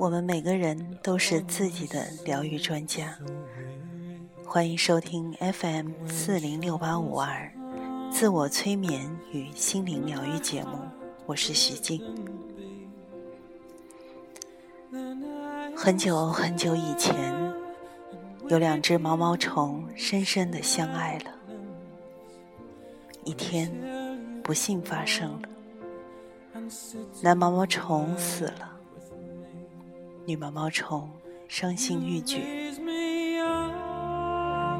我们每个人都是自己的疗愈专家。欢迎收听 FM 四零六八五二自我催眠与心灵疗愈节目，我是徐静。很久很久以前，有两只毛毛虫深深的相爱了。一天，不幸发生了，男毛毛虫死了。女毛毛虫伤心欲绝，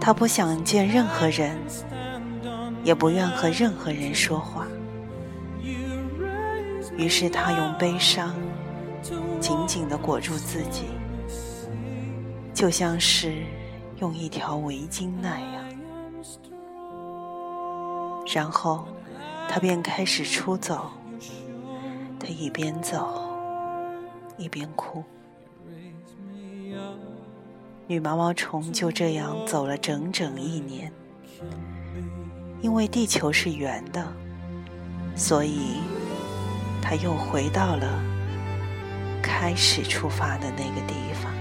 她不想见任何人，也不愿和任何人说话。于是她用悲伤紧紧地裹住自己，就像是用一条围巾那样。然后她便开始出走，她一边走一边哭。女毛毛虫就这样走了整整一年，因为地球是圆的，所以它又回到了开始出发的那个地方。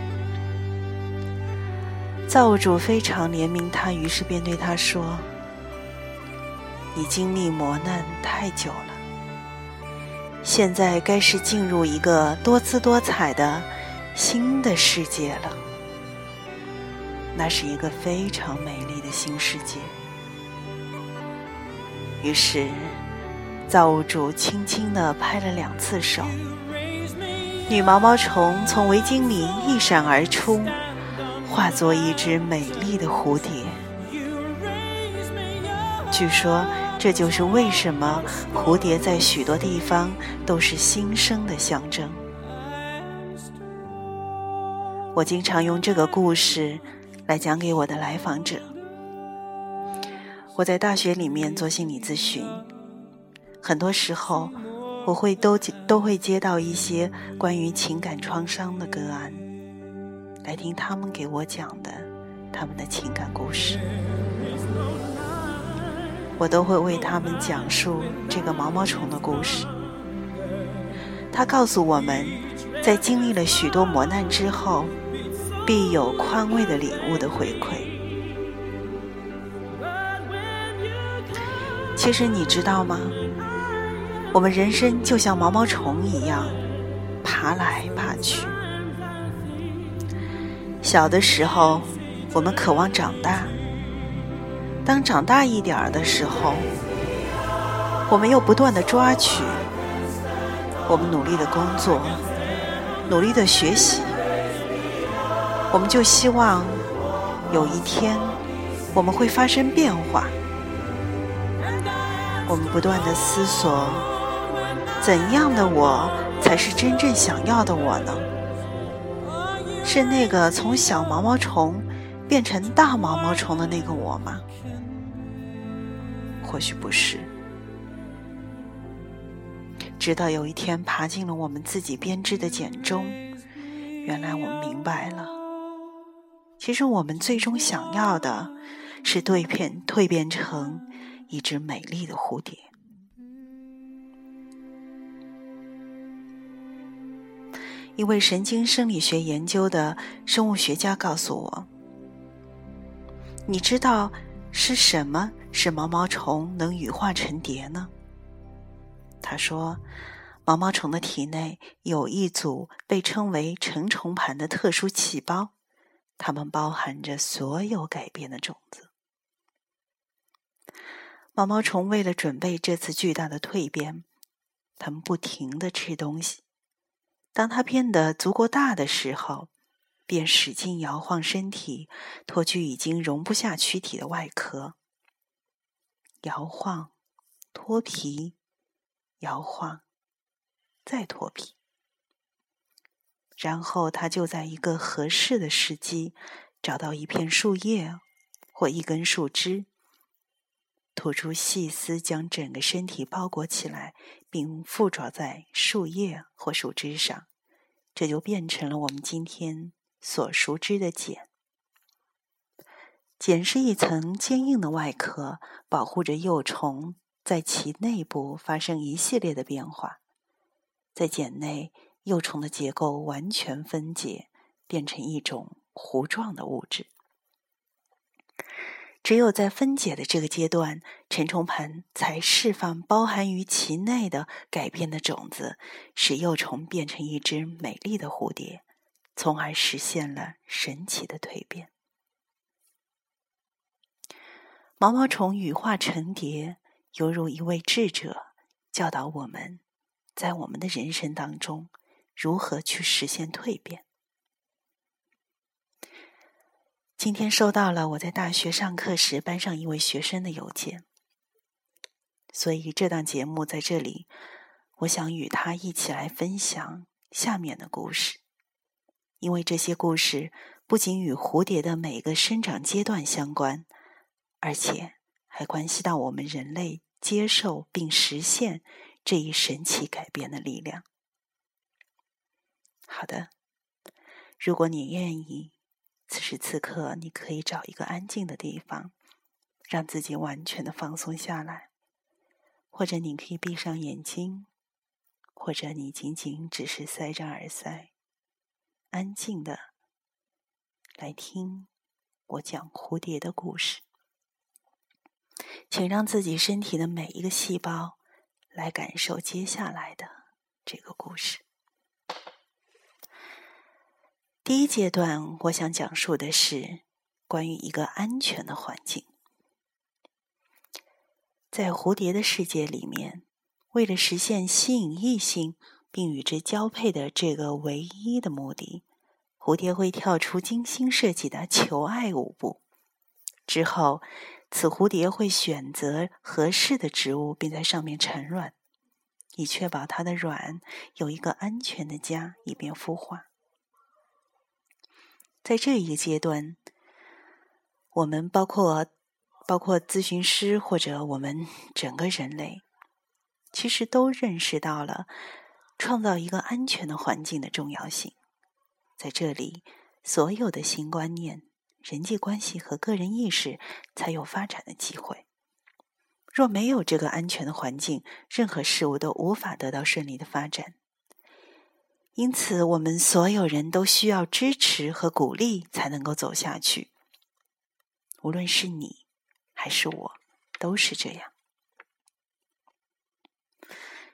造物主非常怜悯他，于是便对他说：“你经历磨难太久了，现在该是进入一个多姿多彩的新的世界了。”那是一个非常美丽的新世界。于是，造物主轻轻地拍了两次手，女毛毛虫从围巾里一闪而出，化作一只美丽的蝴蝶。据说，这就是为什么蝴蝶在许多地方都是新生的象征。我经常用这个故事。来讲给我的来访者。我在大学里面做心理咨询，很多时候我会都都会接到一些关于情感创伤的个案，来听他们给我讲的他们的情感故事。我都会为他们讲述这个毛毛虫的故事。他告诉我们，在经历了许多磨难之后。必有宽慰的礼物的回馈。其实你知道吗？我们人生就像毛毛虫一样，爬来爬去。小的时候，我们渴望长大；当长大一点儿的时候，我们又不断的抓取。我们努力的工作，努力的学习。我们就希望有一天我们会发生变化。我们不断的思索，怎样的我才是真正想要的我呢？是那个从小毛毛虫变成大毛毛虫的那个我吗？或许不是。直到有一天爬进了我们自己编织的茧中，原来我们明白了。其实我们最终想要的，是蜕变蜕变成一只美丽的蝴蝶。一位神经生理学研究的生物学家告诉我：“你知道是什么使毛毛虫能羽化成蝶呢？”他说：“毛毛虫的体内有一组被称为成虫盘的特殊细胞。”它们包含着所有改变的种子。毛毛虫为了准备这次巨大的蜕变，它们不停的吃东西。当它变得足够大的时候，便使劲摇晃身体，脱去已经容不下躯体的外壳。摇晃，脱皮，摇晃，再脱皮。然后，他就在一个合适的时机，找到一片树叶或一根树枝，吐出细丝，将整个身体包裹起来，并附着在树叶或树枝上。这就变成了我们今天所熟知的茧。茧是一层坚硬的外壳，保护着幼虫在其内部发生一系列的变化。在茧内。幼虫的结构完全分解，变成一种糊状的物质。只有在分解的这个阶段，成虫盘才释放包含于其内的改变的种子，使幼虫变成一只美丽的蝴蝶，从而实现了神奇的蜕变。毛毛虫羽化成蝶，犹如一位智者教导我们，在我们的人生当中，如何去实现蜕变。今天收到了我在大学上课时班上一位学生的邮件，所以这档节目在这里，我想与他一起来分享下面的故事，因为这些故事不仅与蝴蝶的每个生长阶段相关，而且还关系到我们人类接受并实现这一神奇改变的力量。好的，如果你愿意。此时此刻，你可以找一个安静的地方，让自己完全的放松下来，或者你可以闭上眼睛，或者你仅仅只是塞着耳塞，安静的来听我讲蝴蝶的故事。请让自己身体的每一个细胞来感受接下来的这个故事。第一阶段，我想讲述的是关于一个安全的环境。在蝴蝶的世界里面，为了实现吸引异性并与之交配的这个唯一的目的，蝴蝶会跳出精心设计的求爱舞步。之后，此蝴蝶会选择合适的植物，并在上面产卵，以确保它的卵有一个安全的家，以便孵化。在这一个阶段，我们包括包括咨询师或者我们整个人类，其实都认识到了创造一个安全的环境的重要性。在这里，所有的新观念、人际关系和个人意识才有发展的机会。若没有这个安全的环境，任何事物都无法得到顺利的发展。因此，我们所有人都需要支持和鼓励，才能够走下去。无论是你还是我，都是这样。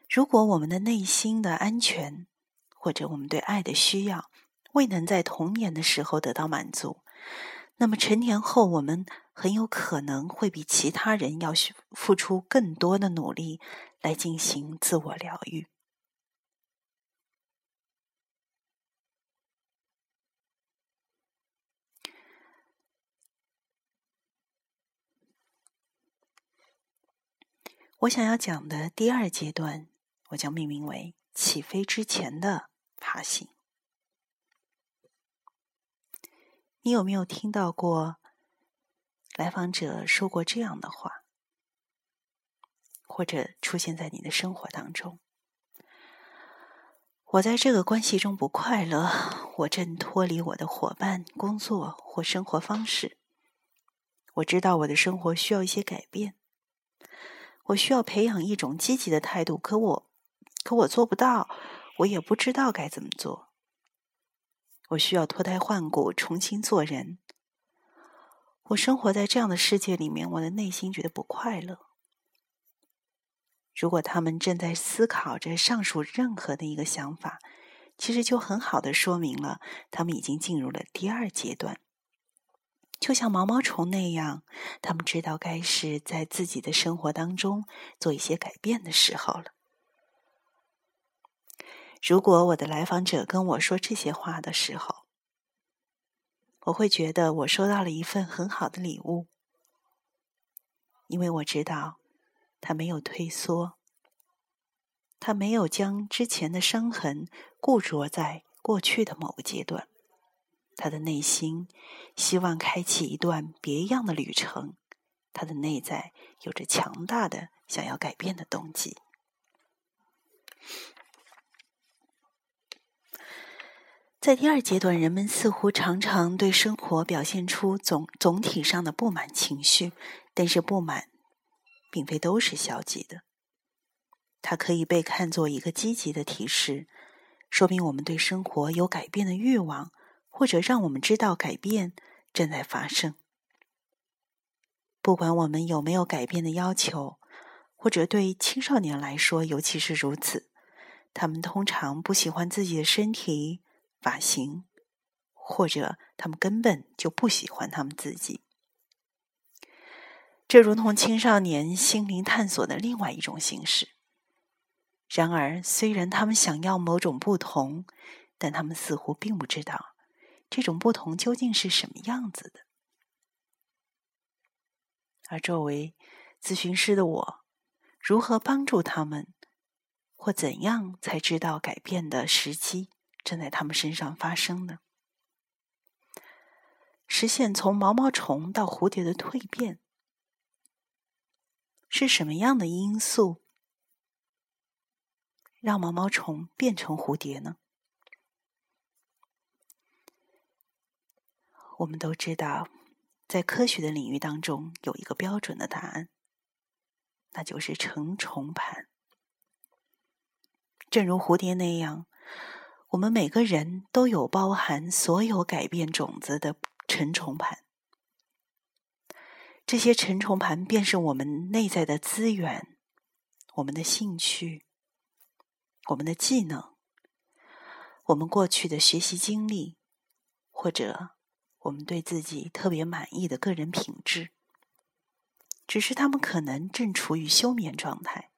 如果我们的内心的安全，或者我们对爱的需要，未能在童年的时候得到满足，那么成年后，我们很有可能会比其他人要付出更多的努力来进行自我疗愈。我想要讲的第二阶段，我将命名为“起飞之前的爬行”。你有没有听到过来访者说过这样的话，或者出现在你的生活当中？我在这个关系中不快乐，我正脱离我的伙伴、工作或生活方式。我知道我的生活需要一些改变。我需要培养一种积极的态度，可我，可我做不到，我也不知道该怎么做。我需要脱胎换骨，重新做人。我生活在这样的世界里面，我的内心觉得不快乐。如果他们正在思考着上述任何的一个想法，其实就很好的说明了他们已经进入了第二阶段。就像毛毛虫那样，他们知道该是在自己的生活当中做一些改变的时候了。如果我的来访者跟我说这些话的时候，我会觉得我收到了一份很好的礼物，因为我知道他没有退缩，他没有将之前的伤痕固着在过去的某个阶段。他的内心希望开启一段别样的旅程，他的内在有着强大的想要改变的动机。在第二阶段，人们似乎常常对生活表现出总总体上的不满情绪，但是不满并非都是消极的，它可以被看作一个积极的提示。说明我们对生活有改变的欲望，或者让我们知道改变正在发生。不管我们有没有改变的要求，或者对青少年来说尤其是如此，他们通常不喜欢自己的身体、发型，或者他们根本就不喜欢他们自己。这如同青少年心灵探索的另外一种形式。然而，虽然他们想要某种不同，但他们似乎并不知道这种不同究竟是什么样子的。而作为咨询师的我，如何帮助他们，或怎样才知道改变的时机正在他们身上发生呢？实现从毛毛虫到蝴蝶的蜕变，是什么样的因素？让毛毛虫变成蝴蝶呢？我们都知道，在科学的领域当中，有一个标准的答案，那就是成虫盘。正如蝴蝶那样，我们每个人都有包含所有改变种子的成虫盘。这些成虫盘便是我们内在的资源，我们的兴趣。我们的技能，我们过去的学习经历，或者我们对自己特别满意的个人品质，只是他们可能正处于休眠状态，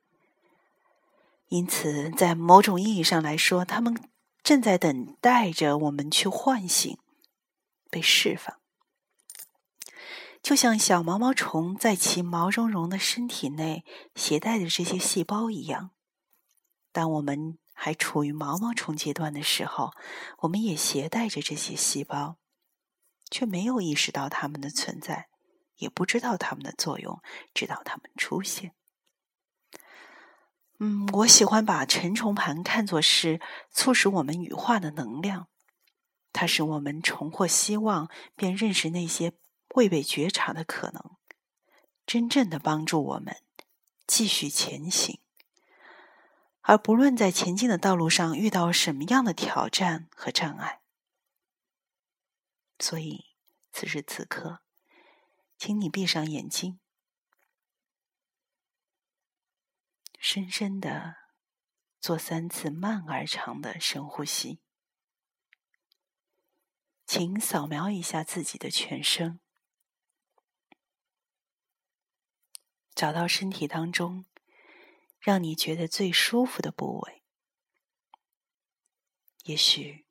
因此在某种意义上来说，他们正在等待着我们去唤醒、被释放，就像小毛毛虫在其毛茸茸的身体内携带的这些细胞一样。当我们还处于毛毛虫阶段的时候，我们也携带着这些细胞，却没有意识到它们的存在，也不知道它们的作用，直到它们出现。嗯，我喜欢把成虫盘看作是促使我们羽化的能量，它使我们重获希望，便认识那些未被觉察的可能，真正的帮助我们继续前行。而不论在前进的道路上遇到什么样的挑战和障碍，所以此时此刻，请你闭上眼睛，深深的做三次慢而长的深呼吸。请扫描一下自己的全身，找到身体当中。让你觉得最舒服的部位，也许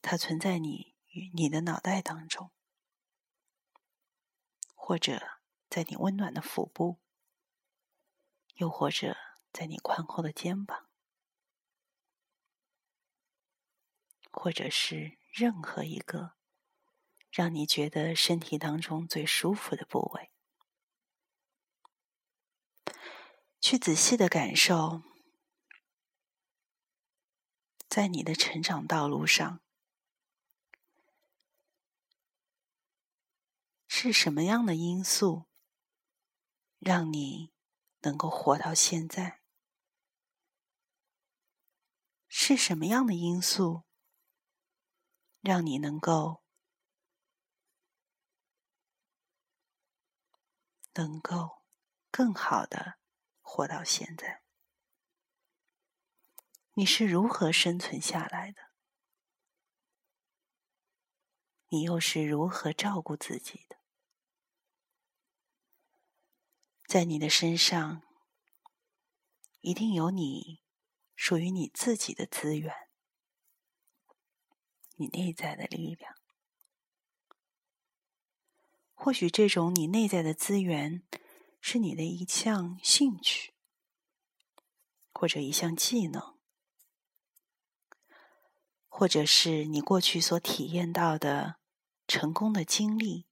它存在你与你的脑袋当中，或者在你温暖的腹部，又或者在你宽厚的肩膀，或者是任何一个让你觉得身体当中最舒服的部位。去仔细的感受，在你的成长道路上，是什么样的因素让你能够活到现在？是什么样的因素让你能够能够更好的？活到现在，你是如何生存下来的？你又是如何照顾自己的？在你的身上，一定有你属于你自己的资源，你内在的力量。或许这种你内在的资源。是你的一项兴趣，或者一项技能，或者是你过去所体验到的成功的经历，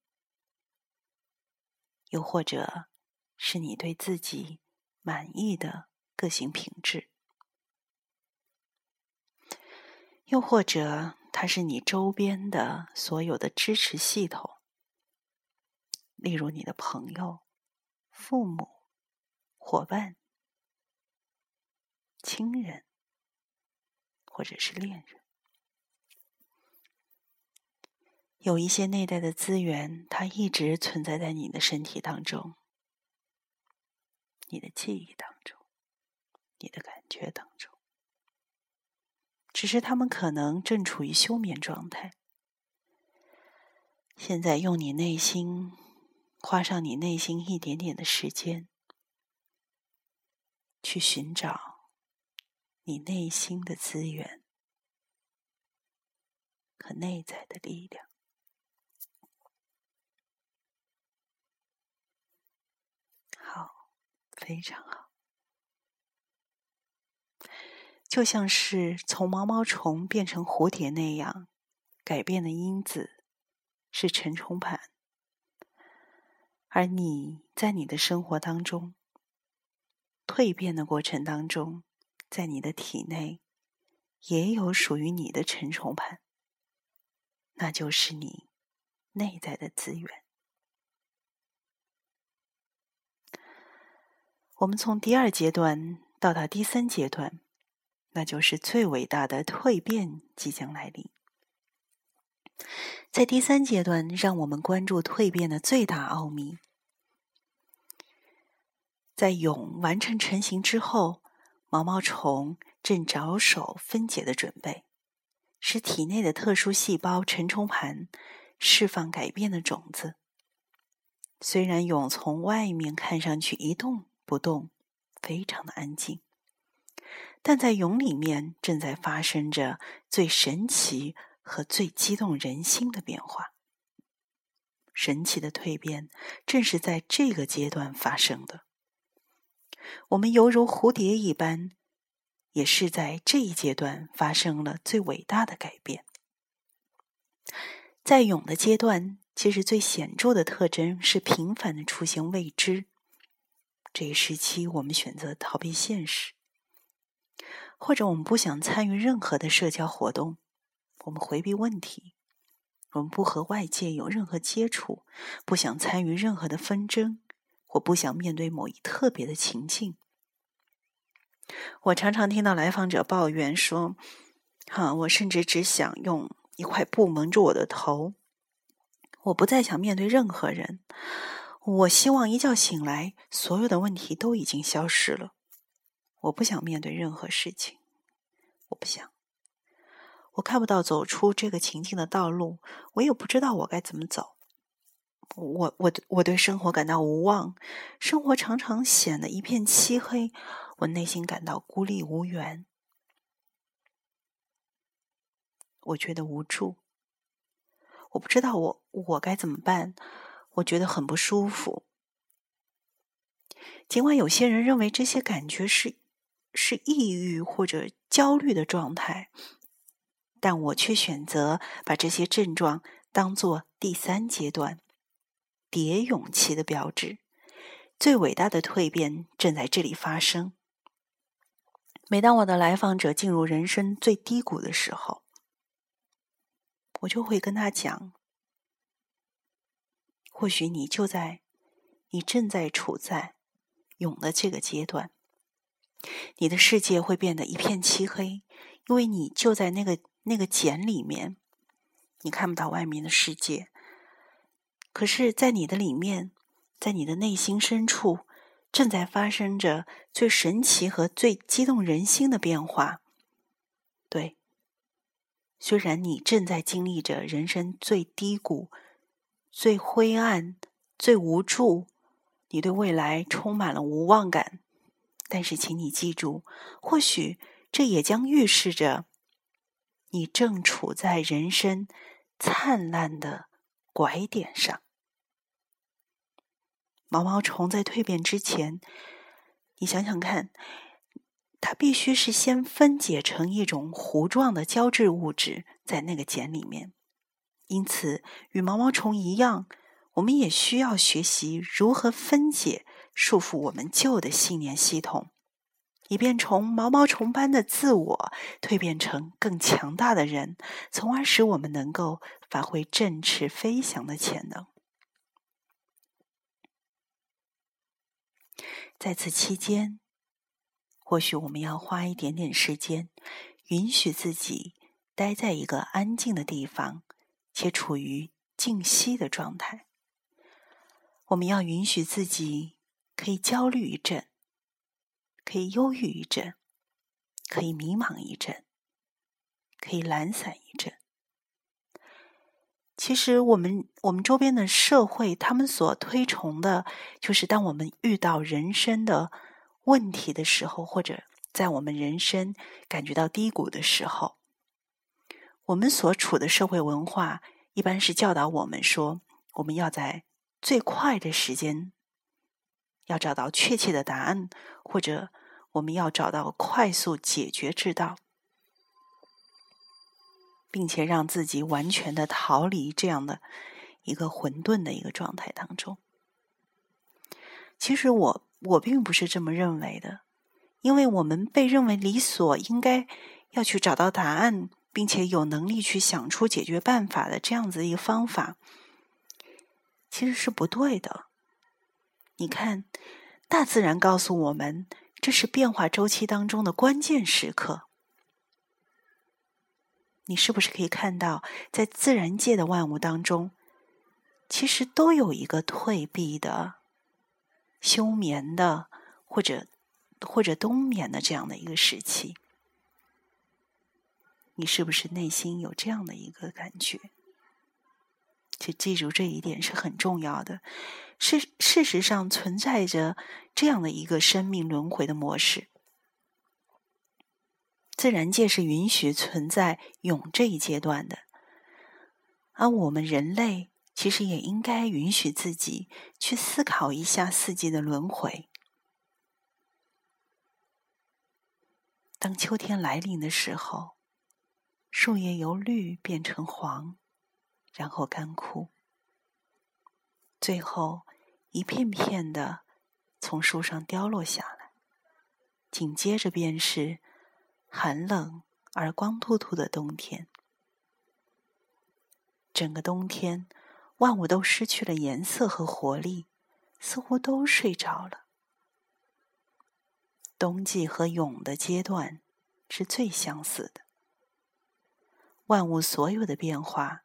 又或者是你对自己满意的个性品质，又或者它是你周边的所有的支持系统，例如你的朋友。父母、伙伴、亲人，或者是恋人。有一些内在的资源，它一直存在在你的身体当中、你的记忆当中、你的感觉当中，只是他们可能正处于休眠状态。现在用你内心，花上你内心一点点的时间，去寻找你内心的资源和内在的力量。好，非常好，就像是从毛毛虫变成蝴蝶那样，改变的因子。是沉重盘，而你在你的生活当中蜕变的过程当中，在你的体内也有属于你的沉重盘，那就是你内在的资源。我们从第二阶段到达第三阶段，那就是最伟大的蜕变即将来临。在第三阶段，让我们关注蜕变的最大奥秘。在蛹完成成型之后，毛毛虫正着手分解的准备，使体内的特殊细胞成虫盘释放改变的种子。虽然蛹从外面看上去一动不动，非常的安静，但在蛹里面正在发生着最神奇。和最激动人心的变化，神奇的蜕变正是在这个阶段发生的。我们犹如蝴蝶一般，也是在这一阶段发生了最伟大的改变。在蛹的阶段，其实最显著的特征是频繁的出现未知。这一时期，我们选择逃避现实，或者我们不想参与任何的社交活动。我们回避问题，我们不和外界有任何接触，不想参与任何的纷争，或不想面对某一特别的情境。我常常听到来访者抱怨说：“哈，我甚至只想用一块布蒙住我的头，我不再想面对任何人。我希望一觉醒来，所有的问题都已经消失了。我不想面对任何事情，我不想。”我看不到走出这个情境的道路，我也不知道我该怎么走。我我我对生活感到无望，生活常常显得一片漆黑，我内心感到孤立无援。我觉得无助，我不知道我我该怎么办，我觉得很不舒服。尽管有些人认为这些感觉是是抑郁或者焦虑的状态。但我却选择把这些症状当做第三阶段叠勇气的标志。最伟大的蜕变正在这里发生。每当我的来访者进入人生最低谷的时候，我就会跟他讲：或许你就在，你正在处在蛹的这个阶段，你的世界会变得一片漆黑，因为你就在那个。那个茧里面，你看不到外面的世界。可是，在你的里面，在你的内心深处，正在发生着最神奇和最激动人心的变化。对，虽然你正在经历着人生最低谷、最灰暗、最无助，你对未来充满了无望感，但是，请你记住，或许这也将预示着。你正处在人生灿烂的拐点上。毛毛虫在蜕变之前，你想想看，它必须是先分解成一种糊状的胶质物质在那个茧里面。因此，与毛毛虫一样，我们也需要学习如何分解束缚我们旧的信念系统。以便从毛毛虫般的自我蜕变成更强大的人，从而使我们能够发挥振翅飞翔的潜能。在此期间，或许我们要花一点点时间，允许自己待在一个安静的地方，且处于静息的状态。我们要允许自己可以焦虑一阵，可以忧郁一阵，可以迷茫一阵，可以懒散一阵。其实，我们我们周边的社会，他们所推崇的，就是当我们遇到人生的问题的时候，或者在我们人生感觉到低谷的时候，我们所处的社会文化，一般是教导我们说，我们要在最快的时间，要找到确切的答案，或者我们要找到快速解决之道。并且让自己完全的逃离这样的一个混沌的一个状态当中。其实我我并不是这么认为的，因为我们被认为理所应该要去找到答案，并且有能力去想出解决办法的这样子一个方法，其实是不对的。你看，大自然告诉我们，这是变化周期当中的关键时刻。你是不是可以看到，在自然界的万物当中，其实都有一个退避的、休眠的，或者或者冬眠的这样的一个时期？你是不是内心有这样的一个感觉？就记住这一点是很重要的。事事实上存在着这样的一个生命轮回的模式。自然界是允许存在蛹这一阶段的，而我们人类其实也应该允许自己去思考一下四季的轮回。当秋天来临的时候，树叶由绿变成黄，然后干枯，最后一片片的从树上凋落下来，紧接着便是。寒冷而光秃秃的冬天，整个冬天，万物都失去了颜色和活力，似乎都睡着了。冬季和蛹的阶段是最相似的，万物所有的变化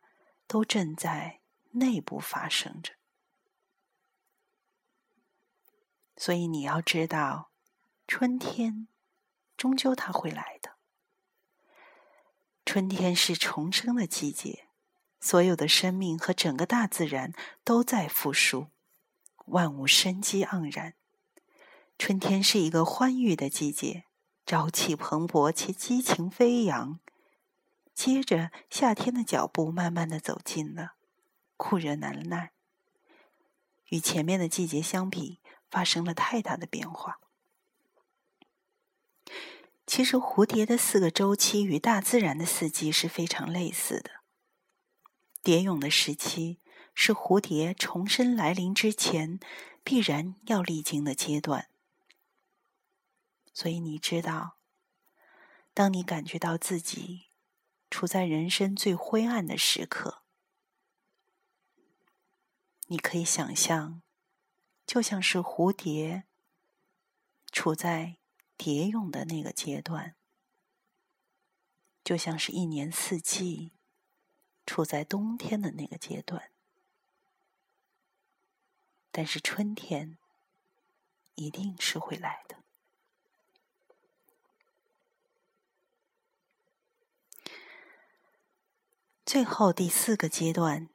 都正在内部发生着。所以你要知道，春天。终究它会来的。春天是重生的季节，所有的生命和整个大自然都在复苏，万物生机盎然。春天是一个欢愉的季节，朝气蓬勃且激情飞扬。接着，夏天的脚步慢慢的走近了，酷热难耐。与前面的季节相比，发生了太大的变化。其实，蝴蝶的四个周期与大自然的四季是非常类似的。蝶蛹的时期是蝴蝶重生来临之前必然要历经的阶段。所以，你知道，当你感觉到自己处在人生最灰暗的时刻，你可以想象，就像是蝴蝶处在。蝶蛹的那个阶段，就像是一年四季处在冬天的那个阶段，但是春天一定是会来的。最后第四个阶段，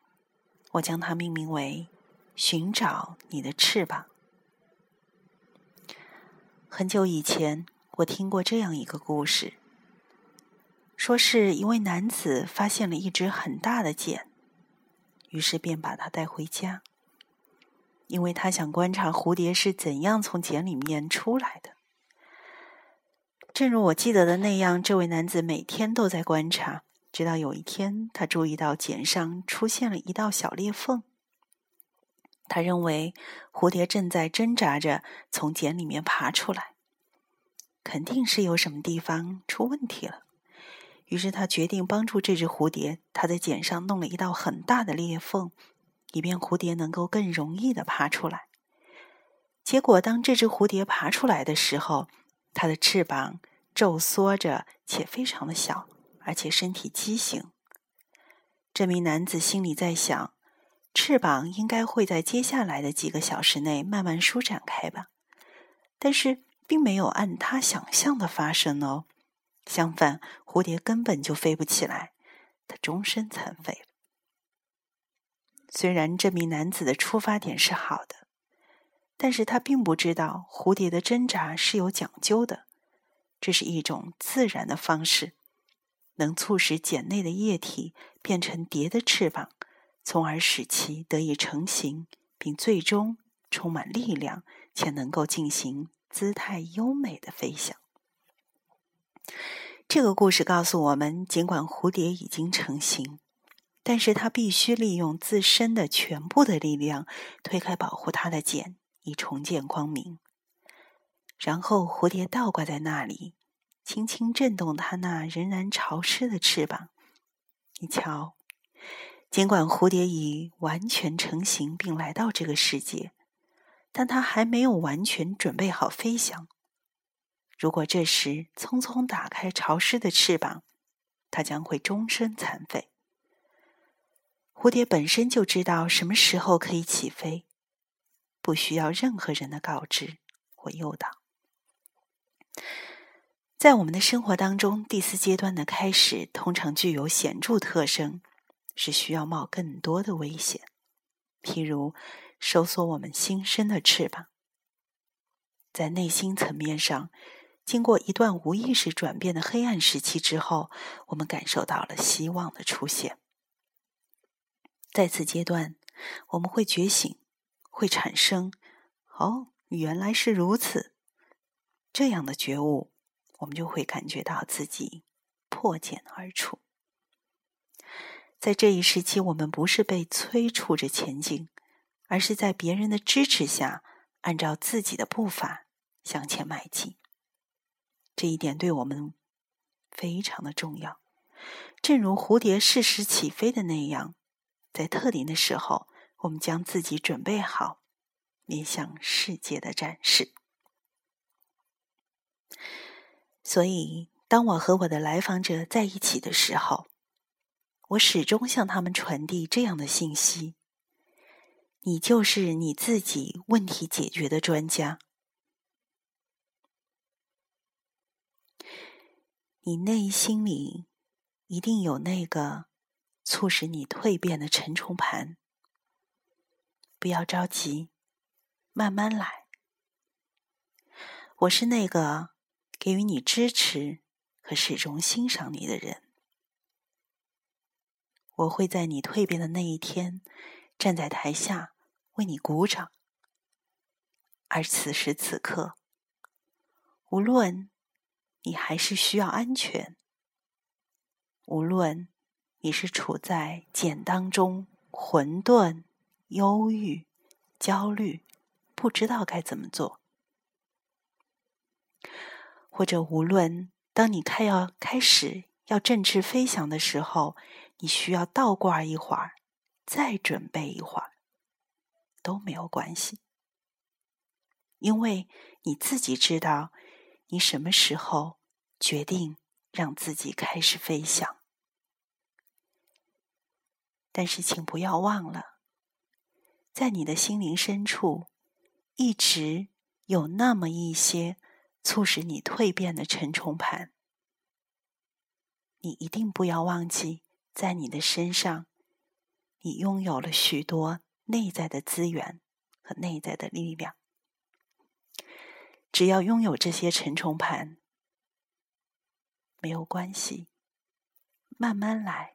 我将它命名为“寻找你的翅膀”。很久以前，我听过这样一个故事，说是一位男子发现了一只很大的茧，于是便把它带回家，因为他想观察蝴蝶是怎样从茧里面出来的。正如我记得的那样，这位男子每天都在观察，直到有一天，他注意到茧上出现了一道小裂缝。他认为蝴蝶正在挣扎着从茧里面爬出来，肯定是有什么地方出问题了。于是他决定帮助这只蝴蝶，他在茧上弄了一道很大的裂缝，以便蝴蝶能够更容易的爬出来。结果，当这只蝴蝶爬出来的时候，它的翅膀皱缩着，且非常的小，而且身体畸形。这名男子心里在想：翅膀应该会在接下来的几个小时内慢慢舒展开吧？但是，并没有按他想象的发生哦。相反，蝴蝶根本就飞不起来，它终身残废。虽然这名男子的出发点是好的，但是他并不知道蝴蝶的挣扎是有讲究的，这是一种自然的方式，能促使茧内的液体变成蝶的翅膀，从而使其得以成型，并最终充满力量，且能够进行姿态优美的飞翔。这个故事告诉我们，尽管蝴蝶已经成型，但是它必须利用自身的全部的力量推开保护它的茧，以重见光明。然后，蝴蝶倒挂在那里，轻轻震动它那仍然潮湿的翅膀。你瞧，尽管蝴蝶已完全成型并来到这个世界，但它还没有完全准备好飞翔。如果这时匆匆打开潮湿的翅膀，它将会终身残废。蝴蝶本身就知道什么时候可以起飞，不需要任何人的告知或诱导。在我们的生活当中，第四阶段的开始通常具有显著特征，是需要冒更多的危险，譬如收缩我们心身的翅膀，在内心层面上。经过一段无意识转变的黑暗时期之后，我们感受到了希望的出现。在此阶段，我们会觉醒，会产生“哦，原来是如此”这样的觉悟，我们就会感觉到自己破茧而出。在这一时期，我们不是被催促着前进，而是在别人的支持下，按照自己的步伐向前迈进。这一点对我们非常的重要，正如蝴蝶适时起飞的那样，在特定的时候，我们将自己准备好，面向世界的展示。所以，当我和我的来访者在一起的时候，我始终向他们传递这样的信息：你就是你自己问题解决的专家。你内心里一定有那个促使你蜕变的沉重盘，不要着急，慢慢来。我是那个给予你支持和始终欣赏你的人。我会在你蜕变的那一天站在台下为你鼓掌，而此时此刻，无论。你还是需要安全。无论你是处在茧当中，混沌、忧郁、焦虑，不知道该怎么做；或者无论当你快要开始要振翅飞翔的时候，你需要倒挂一会儿，再准备一会儿，都没有关系，因为你自己知道。你什么时候决定让自己开始飞翔？但是，请不要忘了，在你的心灵深处，一直有那么一些促使你蜕变的沉重盘。你一定不要忘记，在你的身上，你拥有了许多内在的资源和内在的力量。只要拥有这些沉重盘，没有关系，慢慢来。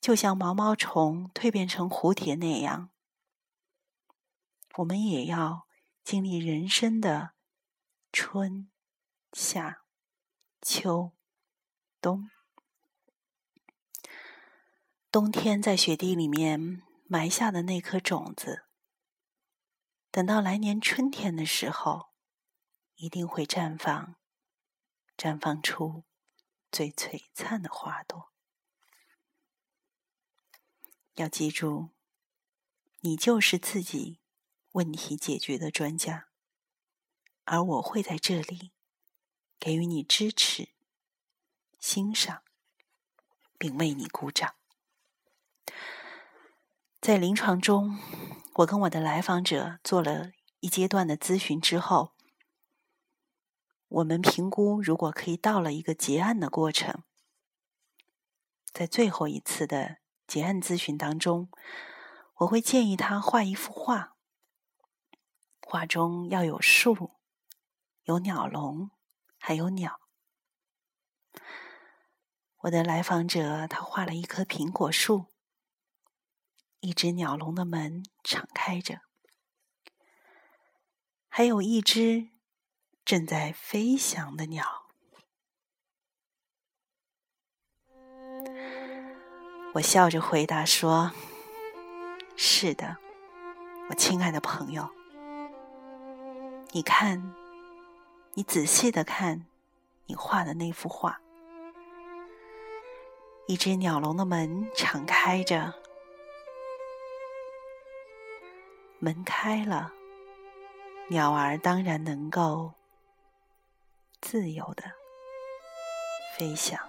就像毛毛虫蜕变成蝴蝶那样，我们也要经历人生的春、夏、秋、冬。冬天在雪地里面埋下的那颗种子。等到来年春天的时候，一定会绽放，绽放出最璀璨的花朵。要记住，你就是自己问题解决的专家，而我会在这里给予你支持、欣赏，并为你鼓掌。在临床中，我跟我的来访者做了一阶段的咨询之后，我们评估如果可以到了一个结案的过程。在最后一次的结案咨询当中，我会建议他画一幅画，画中要有树、有鸟笼，还有鸟。我的来访者他画了一棵苹果树，一只鸟笼的门敞开着，还有一只正在飞翔的鸟。我笑着回答说：“是的，我亲爱的朋友，你看，你仔细的看，你画的那幅画，一只鸟笼的门敞开着，门开了，鸟儿当然能够自由的飞翔。”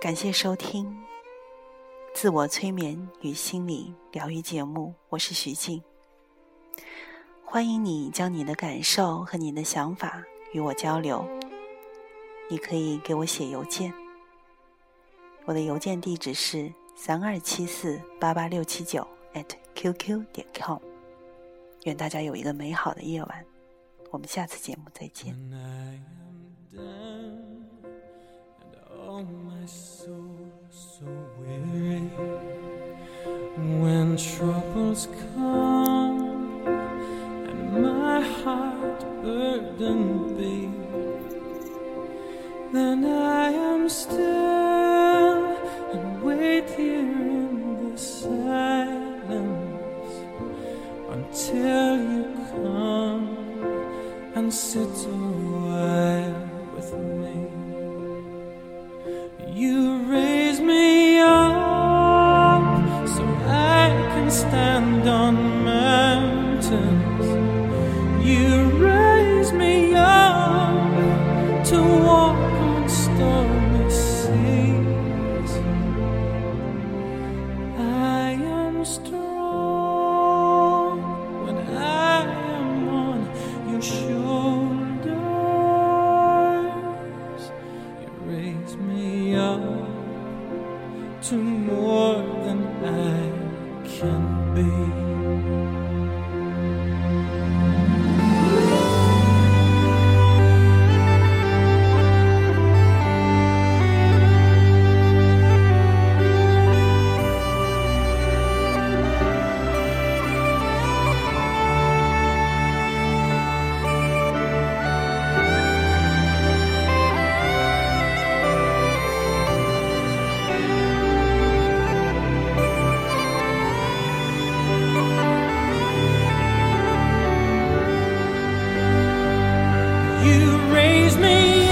感谢收听《自我催眠与心理疗愈节目》，我是徐静。欢迎你将你的感受和你的想法与我交流。你可以给我写邮件，我的邮件地址是三二七四八八六七九 @QQ 点 com。愿大家有一个美好的夜晚，我们下次节目再见。soul so weary when troubles come heart burdened be then I am still and wait here in the silence until you come and sit a while with me. You you raise me